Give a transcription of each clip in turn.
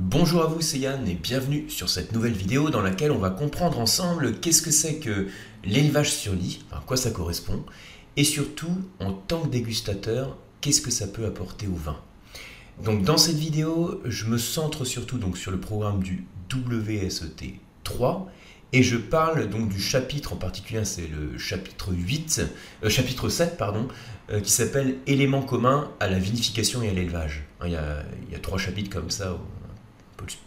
Bonjour à vous, c'est Yann et bienvenue sur cette nouvelle vidéo dans laquelle on va comprendre ensemble qu'est-ce que c'est que l'élevage sur lit, à quoi ça correspond, et surtout, en tant que dégustateur, qu'est-ce que ça peut apporter au vin. Donc dans cette vidéo, je me centre surtout donc sur le programme du WSET 3 et je parle donc du chapitre en particulier, c'est le chapitre 8, euh, chapitre 7 pardon, euh, qui s'appelle Éléments communs à la vinification et à l'élevage. Il, y a trois chapitres comme ça,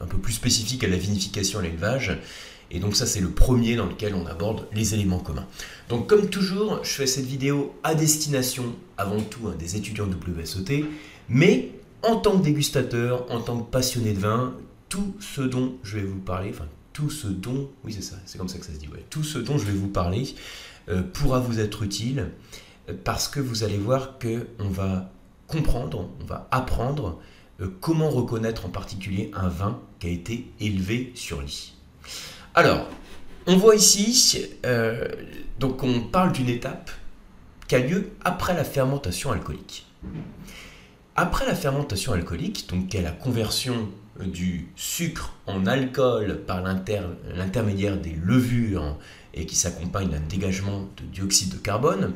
un peu plus spécifiques à la vinification et à l'élevage. Et donc ça c'est le premier dans lequel on aborde les éléments communs. Donc comme toujours, je fais cette vidéo à destination avant tout hein, des étudiants WSET, mais en tant que dégustateur, en tant que passionné de vin, tout ce dont je vais vous parler, enfin tout ce dont, oui c'est ça, c'est comme ça que ça se dit, tout ce dont je vais vous parler euh, pourra vous être utile euh, parce que vous allez voir que on va comprendre, on va apprendre euh, comment reconnaître en particulier un vin qui a été élevé sur lit? Alors, on voit ici, donc on parle d'une étape qui a lieu après la fermentation alcoolique. Après la fermentation alcoolique, donc qui est la conversion du sucre en alcool par l'intermédiaire des levures et qui s'accompagne d'un dégagement de dioxyde de carbone,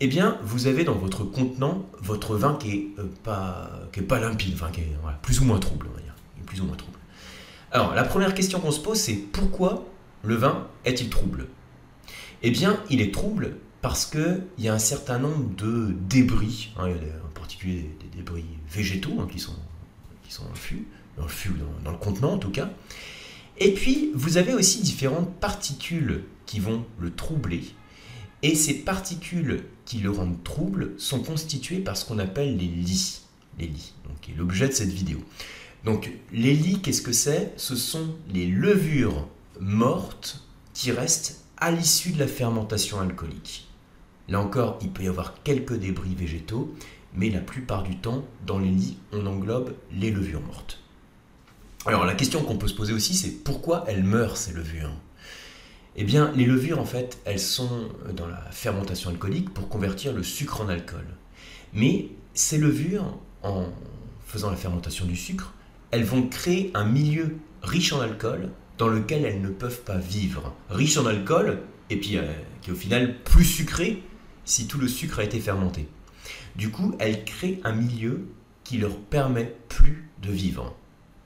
eh bien, vous avez dans votre contenant votre vin qui est euh, pas, qui pas limpide, qui est plus ou moins trouble, on va plus ou moins trouble. Alors, la première question qu'on se pose, c'est pourquoi le vin est-il trouble? Eh bien, il est trouble parce qu'il y a un certain nombre de débris, hein, en particulier des débris végétaux hein, qui, sont, qui sont dans le fût, dans, le contenant en tout cas. Et puis, vous avez aussi différentes particules qui vont le troubler. Et ces particules qui le rendent trouble sont constituées par ce qu'on appelle les lits. Les lits, qui est l'objet de cette vidéo. Donc, les lits, qu'est-ce que c'est? Ce sont les levures mortes qui restent à l'issue de la fermentation alcoolique. Là encore, il peut y avoir quelques débris végétaux, mais la plupart du temps, dans les lits, on englobe les levures mortes. Alors la question qu'on peut se poser aussi, c'est pourquoi elles meurent ces levures? Eh bien, les levures, en fait, elles sont dans la fermentation alcoolique pour convertir le sucre en alcool. Mais ces levures, en faisant la fermentation du sucre, elles vont créer un milieu riche en alcool dans lequel elles ne peuvent pas vivre. Riche en alcool, et puis euh, qui est au final plus sucré si tout le sucre a été fermenté. Du coup, elles créent un milieu qui leur permet plus de vivre.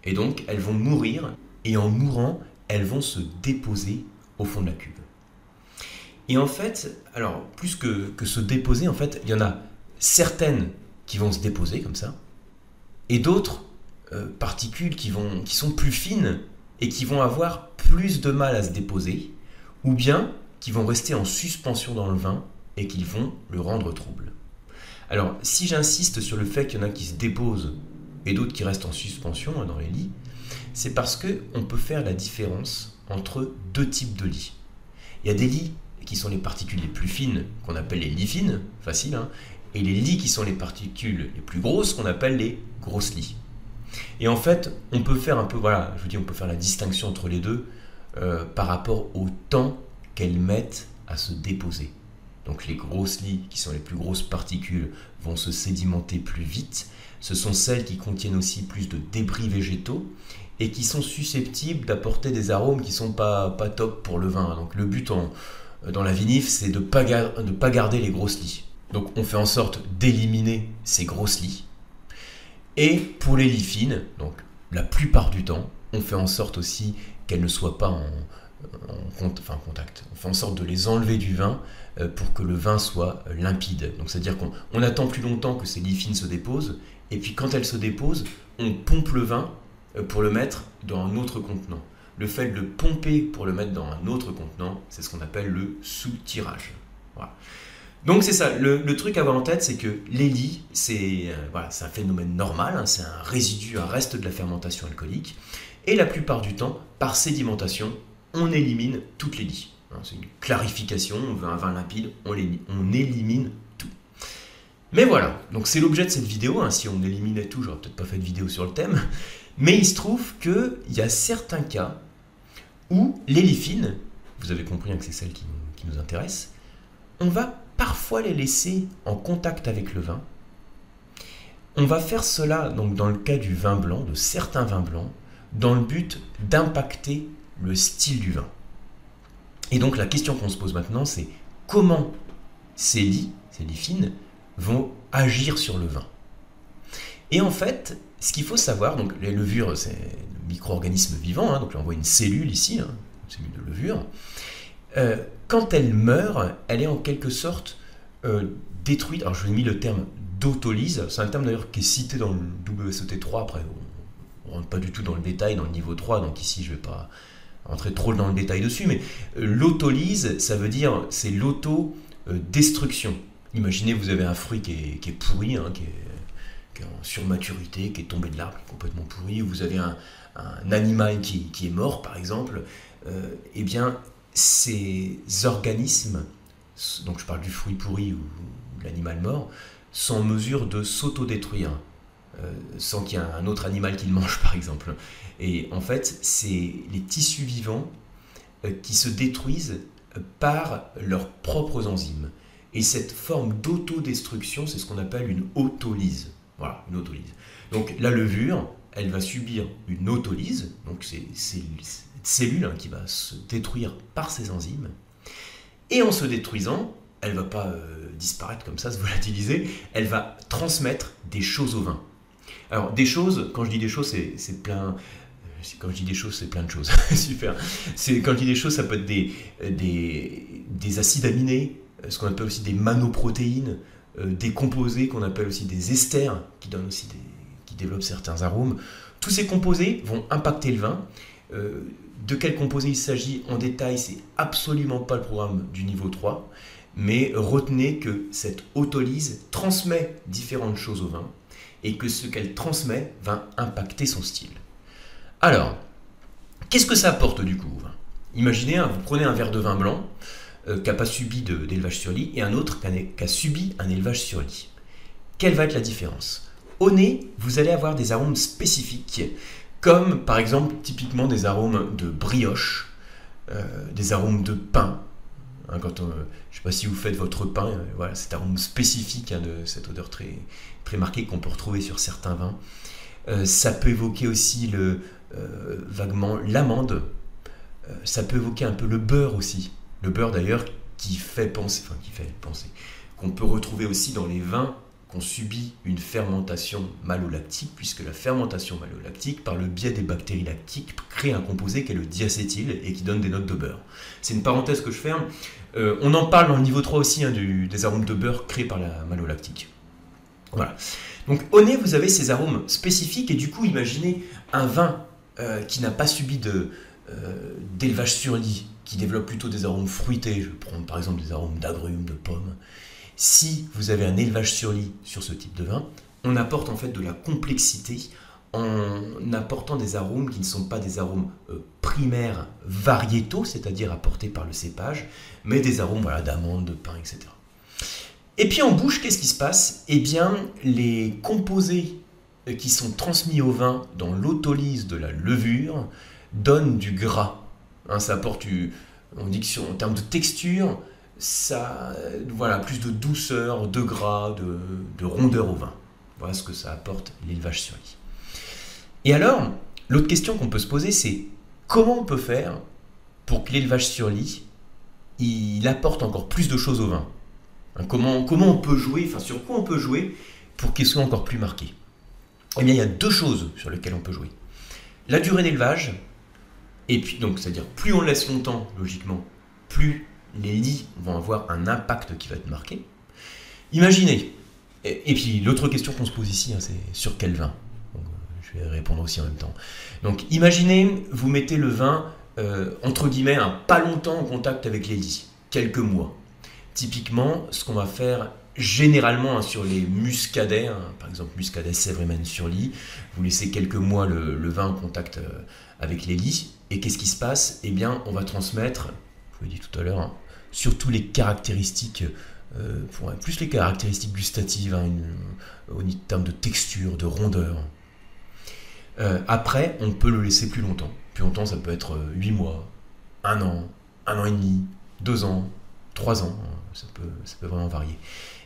Et donc, elles vont mourir, et en mourant, elles vont se déposer au fond de la cuve. Et en fait, alors, plus que, se déposer, en fait, il y en a certaines qui vont se déposer comme ça, et d'autres euh, particules qui, vont, sont plus fines et qui vont avoir plus de mal à se déposer, ou bien qui vont rester en suspension dans le vin et qui vont le rendre trouble. Alors, si j'insiste sur le fait qu'il y en a qui se déposent et d'autres qui restent en suspension hein, dans les lits, c'est parce que on peut faire la différence entre deux types de lits. Il y a des lits qui sont les particules les plus fines, qu'on appelle les lits fines, facile, hein, et les lits qui sont les particules les plus grosses, qu'on appelle les grosses lits. Et en fait, on peut faire un peu, voilà, je vous dis, on peut faire la distinction entre les deux euh, par rapport au temps qu'elles mettent à se déposer. Donc les grosses lits, qui sont les plus grosses particules, vont se sédimenter plus vite, ce sont celles qui contiennent aussi plus de débris végétaux et qui sont susceptibles d'apporter des arômes qui sont pas, pas top pour le vin. Donc le but dans la vinif, c'est de ne pas, garder les grosses lits. Donc on fait en sorte d'éliminer ces grosses lits. Et pour les lits fines, donc la plupart du temps, on fait en sorte aussi qu'elles ne soient pas en, enfin, contact. On fait en sorte de les enlever du vin euh, pour que le vin soit limpide. Donc c'est-à-dire qu'on attend plus longtemps que ces lits fines se déposent et puis quand elle se dépose, on pompe le vin euh, pour le mettre dans un autre contenant. Le fait de le pomper pour le mettre dans un autre contenant, c'est ce qu'on appelle le sous-tirage. Donc c'est ça, le, truc à avoir en tête, c'est que les lits, c'est euh, un phénomène normal, hein, c'est un résidu, un reste de la fermentation alcoolique, et la plupart du temps, par sédimentation, on élimine toutes les lits. Hein, c'est une clarification, on veut un vin limpide, on, élimine mais voilà, donc c'est l'objet de cette vidéo. Hein. Si on éliminait tout, j'aurais peut-être pas fait de vidéo sur le thème. Mais il se trouve qu'il y a certains cas où l'élifine, vous avez compris hein, que c'est celle qui, nous intéresse, on va parfois les laisser en contact avec le vin. On va faire cela donc dans le cas du vin blanc, de certains vins blancs, dans le but d'impacter le style du vin. Et donc la question qu'on se pose maintenant, c'est comment ces lits, ces lits fines, vont agir sur le vin. Et en fait, ce qu'il faut savoir, donc les levures, c'est un micro-organisme vivant, hein, donc là on voit une cellule ici, hein, une cellule de levure. Euh, quand elle meurt, elle est en quelque sorte euh, détruite. Alors je vous ai mis le terme d'autolyse, c'est un terme d'ailleurs qui est cité dans le WSOT3, après on ne rentre pas du tout dans le détail, dans le niveau 3, donc ici je ne vais pas rentrer trop dans le détail dessus, mais euh, l'autolyse, ça veut dire c'est l'auto-destruction. Imaginez, vous avez un fruit qui est, pourri, hein, qui, est, en surmaturité, qui est tombé de l'arbre, complètement pourri, ou vous avez un, animal qui, est mort, par exemple, euh, eh bien, ces organismes, donc je parle du fruit pourri ou, l'animal mort, sont en mesure de s'autodétruire, euh, sans qu'il y ait un autre animal qui le mange, par exemple. Et en fait, c'est les tissus vivants euh, qui se détruisent par leurs propres enzymes. Et cette forme d'autodestruction, c'est ce qu'on appelle une autolyse. Voilà, une autolyse. Donc la levure, elle va subir une autolyse, donc c'est cellule hein, qui va se détruire par ses enzymes. Et en se détruisant, elle ne va pas euh, disparaître comme ça, se volatiliser, elle va transmettre des choses au vin. Alors des choses, quand je dis des choses, c'est plein, euh, quand je dis des choses, c'est plein de choses. Super. Quand je dis des choses, ça peut être des, des acides aminés, euh, ce qu'on appelle aussi des manoprotéines, euh, des composés qu'on appelle aussi des esters, qui donnent aussi qui développent certains arômes. Tous ces composés vont impacter le vin. Euh, de quels composés il s'agit en détail, c'est absolument pas le programme du niveau 3, mais retenez que cette autolyse transmet différentes choses au vin et que ce qu'elle transmet va impacter son style. Alors, qu'est-ce que ça apporte du coup Imaginez, hein, vous prenez un verre de vin blanc, euh, qui n'a pas subi d'élevage sur lit et un autre qui a, subi un élevage sur lit. Quelle va être la différence? Au nez, vous allez avoir des arômes spécifiques, comme par exemple typiquement des arômes de brioche, euh, des arômes de pain. Hein, quand je ne sais pas si vous faites votre pain, euh, voilà, cet arôme spécifique hein, de cette odeur très, très marquée qu'on peut retrouver sur certains vins. ça peut évoquer aussi le, vaguement l'amande. ça peut évoquer un peu le beurre aussi. Le beurre d'ailleurs qui fait penser, enfin qui fait penser, qu'on peut retrouver aussi dans les vins qu'on subit une fermentation malolactique, puisque la fermentation malolactique, par le biais des bactéries lactiques, crée un composé qui est le diacétyl et qui donne des notes de beurre. C'est une parenthèse que je ferme. Euh, on en parle dans le niveau 3 aussi hein, des arômes de beurre créés par la malolactique. Voilà. Donc au nez, vous avez ces arômes spécifiques et du coup, imaginez un vin euh, qui n'a pas subi euh, d'élevage sur lit, qui développe plutôt des arômes fruités, je vais prendre par exemple des arômes d'agrumes, de pommes, si vous avez un élevage sur lit sur ce type de vin, on apporte en fait de la complexité en apportant des arômes qui ne sont pas des arômes euh, primaires variétaux, c'est-à-dire apportés par le cépage, mais des arômes voilà, d'amandes, de pain, etc. Et puis en bouche, qu'est-ce qui se passe? Eh bien, les composés euh, qui sont transmis au vin dans l'autolyse de la levure donnent du gras Hein, ça apporte, on dit que en termes de texture, ça, voilà, plus de douceur, de gras, de, rondeur au vin. Voilà ce que ça apporte l'élevage sur lit. Et alors, l'autre question qu'on peut se poser, c'est comment on peut faire pour que l'élevage sur lit, il apporte encore plus de choses au vin? Hein, comment, comment on peut jouer, enfin sur quoi on peut jouer pour qu'il soit encore plus marqué? Eh bien, il y a deux choses sur lesquelles on peut jouer. La durée d'élevage, et puis, donc, c'est-à-dire, plus on laisse longtemps, logiquement, plus les lits vont avoir un impact qui va être marqué. Imaginez, et, puis l'autre question qu'on se pose ici, hein, c'est sur quel vin? Je vais répondre aussi en même temps. Donc, imaginez, vous mettez le vin, euh, entre guillemets, un pas longtemps en contact avec les lits, quelques mois. Typiquement, ce qu'on va faire généralement hein, sur les muscadets, hein, par exemple muscadet Sèvres sur lit, vous laissez quelques mois le, vin en contact euh, avec les lits, et qu'est-ce qui se passe? Eh bien, on va transmettre, je vous l'ai dit tout à l'heure, hein, surtout les caractéristiques, euh, plus les caractéristiques gustatives, hein, au termes de texture, de rondeur. Euh, après, on peut le laisser plus longtemps. Plus longtemps, ça peut être 8 mois, 1 an, 1 an et demi, 2 ans, 3 ans, ça peut, ça peut vraiment varier.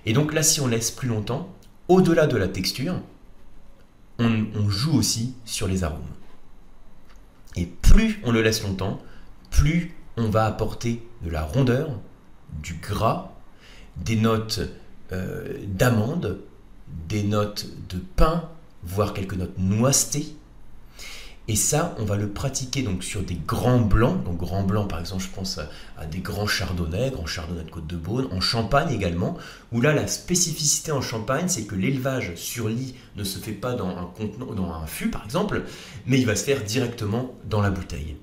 Et donc là, si on laisse plus longtemps, au-delà de la texture, on, joue aussi sur les arômes. Et plus on le laisse longtemps, plus on va apporter de la rondeur, du gras, des notes euh, d'amande, des notes de pain, voire quelques notes noissetées. Et ça, on va le pratiquer donc sur des grands blancs. Donc grands blancs, par exemple, je pense à, des grands chardonnays, grands chardonnays de Côte-de-Beaune, en Champagne également, où là, la spécificité en Champagne, c'est que l'élevage sur lit ne se fait pas dans un contenant, dans un fût, par exemple, mais il va se faire directement dans la bouteille.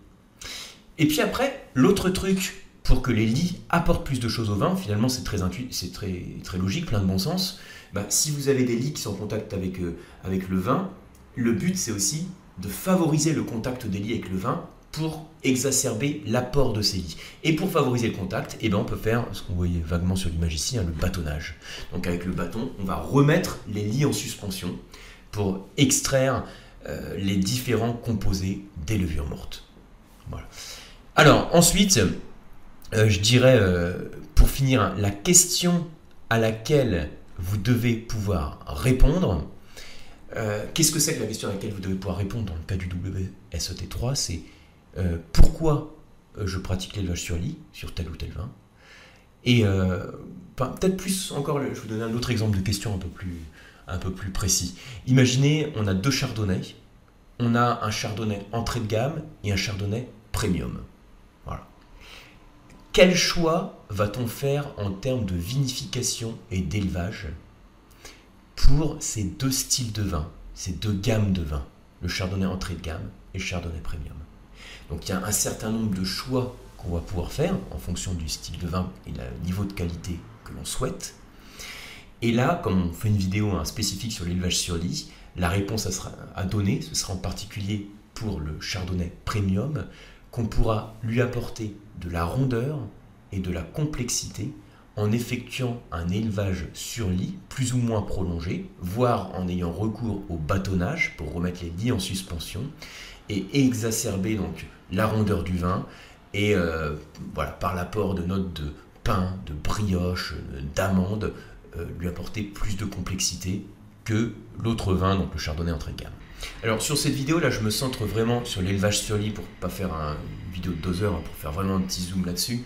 Et puis après, l'autre truc pour que les lits apportent plus de choses au vin, finalement c'est très, c'est très, logique, plein de bon sens. Bah, si vous avez des lits qui sont en contact avec, euh, avec le vin, le but c'est aussi de favoriser le contact des lits avec le vin pour exacerber l'apport de ces lits. Et pour favoriser le contact, eh ben on peut faire ce qu'on voyait vaguement sur l'image ici, hein, le bâtonnage. Donc avec le bâton, on va remettre les lits en suspension pour extraire euh, les différents composés des levures mortes. Voilà. Alors ensuite, euh, je dirais, euh, pour finir, la question à laquelle vous devez pouvoir répondre, euh, qu'est-ce que c'est que la question à laquelle vous devez pouvoir répondre dans le cas du WSET3 C'est pourquoi je pratique l'élevage sur lit, sur tel ou tel vin Et peut-être plus encore, je vais vous donner un autre exemple de question un peu plus, un peu plus précis. Imaginez, on a deux chardonnays. On a un chardonnay entrée de gamme et un chardonnay premium. Quel choix va-t-on faire en termes de vinification et d'élevage pour ces deux styles de vin, ces deux gammes de vin, le chardonnay entrée de gamme et le chardonnay premium? Donc il y a un certain nombre de choix qu'on va pouvoir faire en fonction du style de vin et du niveau de qualité que l'on souhaite. Et là, comme on fait une vidéo hein, spécifique sur l'élevage sur lit, la réponse à donner, ce sera en particulier pour le chardonnay premium, qu'on pourra lui apporter de la rondeur et de la complexité en effectuant un élevage sur lit plus ou moins prolongé, voire en ayant recours au bâtonnage pour remettre les lits en suspension et exacerber donc la rondeur du vin et euh, voilà par l'apport de notes de pain, de brioche, d'amande, euh, lui apporter plus de complexité que l'autre vin, donc le chardonnay entrée de. Alors sur cette vidéo là, je me centre vraiment sur l'élevage sur lit pour pas faire une vidéo de deux heures, hein, pour faire vraiment un petit zoom là-dessus.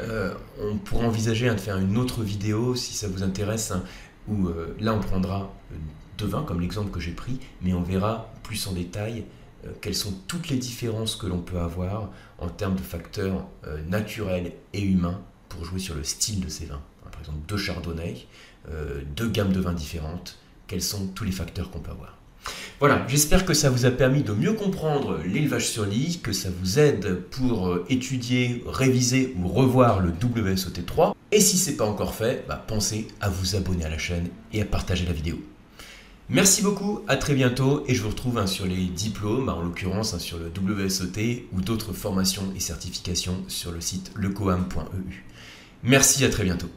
Euh, on pourra envisager hein, de faire une autre vidéo si ça vous intéresse, hein, où euh, là on prendra euh, deux vins comme l'exemple que j'ai pris, mais on verra plus en détail quelles sont toutes les différences que l'on peut avoir en termes de facteurs naturels et humains pour jouer sur le style de ces vins. Par exemple, deux chardonnays, deux gammes de vins différentes, quels sont tous les facteurs qu'on peut avoir. Voilà, j'espère que ça vous a permis de mieux comprendre l'élevage sur lit, que ça vous aide pour euh, étudier, réviser ou revoir le WSOT3. Et si ce n'est pas encore fait, bah, pensez à vous abonner à la chaîne et à partager la vidéo. Merci beaucoup, à très bientôt et je vous retrouve hein, sur les diplômes, en l'occurrence hein, sur le WSOT ou d'autres formations et certifications sur le site lecoam.eu. Merci, à très bientôt.